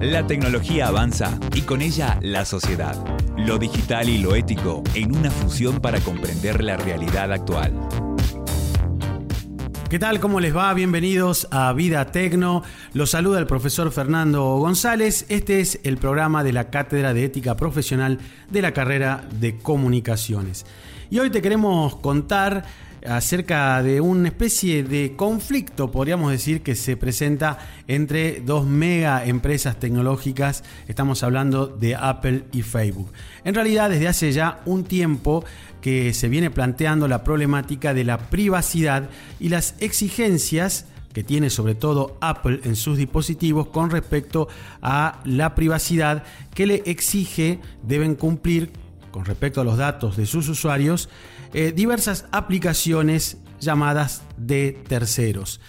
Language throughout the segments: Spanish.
La tecnología avanza y con ella la sociedad. Lo digital y lo ético en una fusión para comprender la realidad actual. ¿Qué tal? ¿Cómo les va? Bienvenidos a Vida Tecno. Los saluda el profesor Fernando González. Este es el programa de la Cátedra de Ética Profesional de la carrera de Comunicaciones. Y hoy te queremos contar acerca de una especie de conflicto, podríamos decir, que se presenta entre dos mega empresas tecnológicas. Estamos hablando de Apple y Facebook. En realidad, desde hace ya un tiempo que se viene planteando la problemática de la privacidad y las exigencias que tiene sobre todo Apple en sus dispositivos con respecto a la privacidad que le exige deben cumplir con respecto a los datos de sus usuarios eh, diversas aplicaciones llamadas de terceros.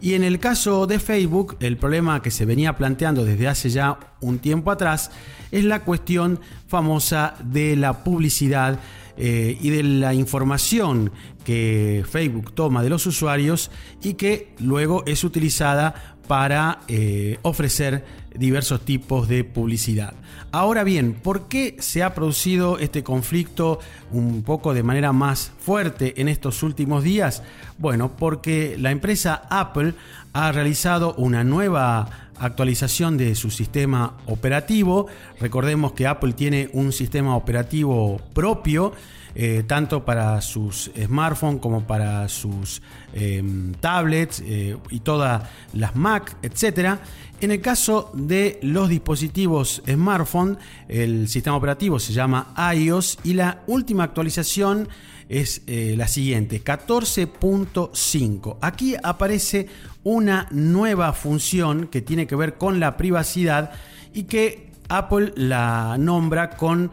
Y en el caso de Facebook, el problema que se venía planteando desde hace ya un tiempo atrás es la cuestión famosa de la publicidad eh, y de la información que Facebook toma de los usuarios y que luego es utilizada para eh, ofrecer diversos tipos de publicidad. Ahora bien, ¿por qué se ha producido este conflicto un poco de manera más fuerte en estos últimos días? Bueno, porque la empresa Apple ha realizado una nueva actualización de su sistema operativo. Recordemos que Apple tiene un sistema operativo propio eh, tanto para sus smartphones como para sus em, tablets eh, y todas las Mac, etc. En el caso de los dispositivos smartphone, el sistema operativo se llama iOS y la última actualización es eh, la siguiente, 14.5. Aquí aparece una nueva función que tiene que ver con la privacidad y que Apple la nombra con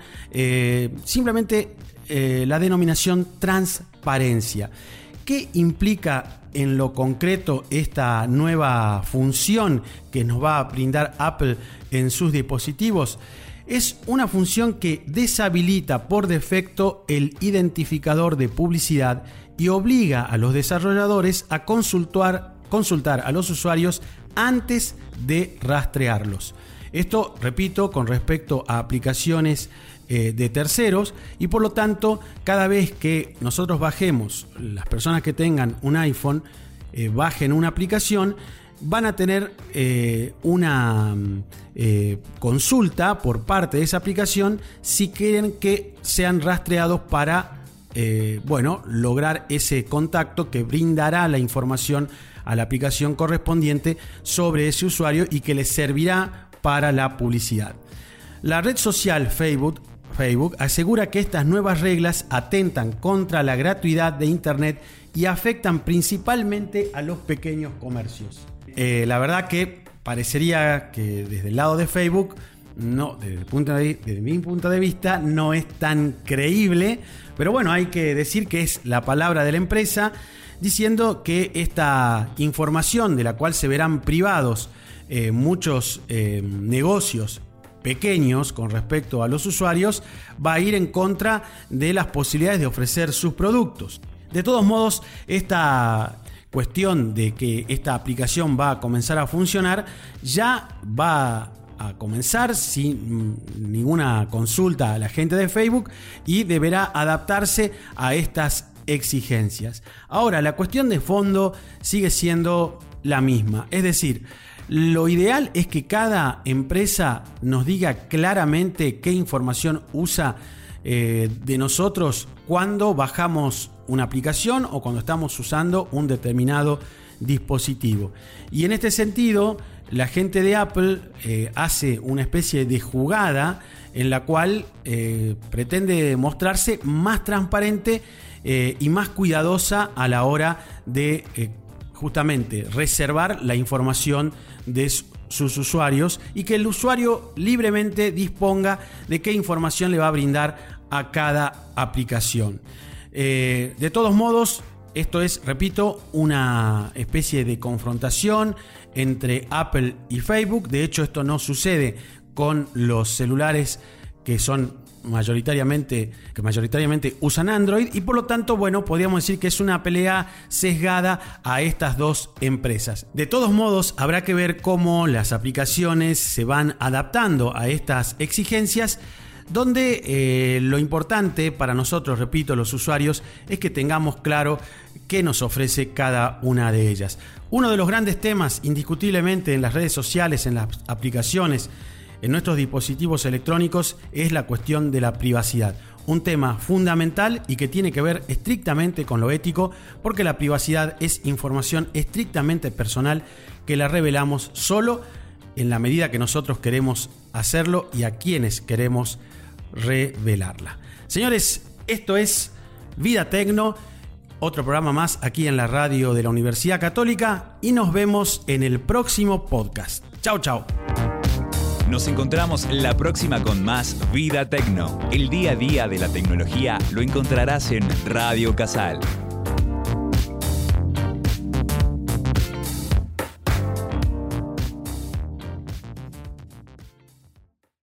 simplemente eh, la denominación transparencia. ¿Qué implica en lo concreto esta nueva función que nos va a brindar Apple en sus dispositivos? Es una función que deshabilita por defecto el identificador de publicidad y obliga a los desarrolladores a consultar, consultar a los usuarios antes de rastrearlos. Esto, repito, con respecto a aplicaciones eh, de terceros y por lo tanto cada vez que nosotros bajemos, las personas que tengan un iPhone, eh, bajen una aplicación, van a tener eh, una consulta por parte de esa aplicación si quieren que sean rastreados para bueno, lograr ese contacto que brindará la información a la aplicación correspondiente sobre ese usuario y que les servirá para la publicidad. La red social Facebook Facebook asegura que estas nuevas reglas atentan contra la gratuidad de Internet y afectan principalmente a los pequeños comercios. Eh, la verdad que parecería que desde el lado de Facebook, no, desde, mi punto de vista, no es tan creíble, pero bueno, hay que decir que es la palabra de la empresa diciendo que esta información de la cual se verán privados eh, muchos eh, negocios pequeños con respecto a los usuarios va a ir en contra de las posibilidades de ofrecer sus productos. De todos modos, esta cuestión de que esta aplicación va a comenzar a funcionar ya va a comenzar sin ninguna consulta a la gente de Facebook y deberá adaptarse a estas exigencias. Ahora, la cuestión de fondo sigue siendo la misma, es decir, lo ideal es que cada empresa nos diga claramente qué información usa eh, de nosotros cuando bajamos una aplicación o cuando estamos usando un determinado dispositivo. Y en este sentido, la gente de Apple eh, hace una especie de jugada en la cual eh, pretende mostrarse más transparente y más cuidadosa a la hora de justamente reservar la información de sus usuarios y que el usuario libremente disponga de qué información le va a brindar a cada aplicación. Eh, de todos modos, esto es, repito, una especie de confrontación entre Apple y Facebook. De hecho, esto no sucede con los celulares que son mayoritariamente, que mayoritariamente usan Android y por lo tanto, bueno, podríamos decir que es una pelea sesgada a estas dos empresas. De todos modos, habrá que ver cómo las aplicaciones se van adaptando a estas exigencias donde eh, lo importante para nosotros, repito, los usuarios, es que tengamos claro qué nos ofrece cada una de ellas. Uno de los grandes temas, indiscutiblemente, en las redes sociales, en las aplicaciones, en nuestros dispositivos electrónicos, es la cuestión de la privacidad. Un tema fundamental y que tiene que ver estrictamente con lo ético, porque la privacidad es información estrictamente personal que la revelamos solo en la medida que nosotros queremos hacerlo y a quienes queremos revelarla. Señores, esto es Vida Tecno, otro programa más aquí en la radio de la Universidad Católica y nos vemos en el próximo podcast. Chao, chao. Nos encontramos la próxima con más Vida Tecno. El día a día de la tecnología lo encontrarás en Radio Casal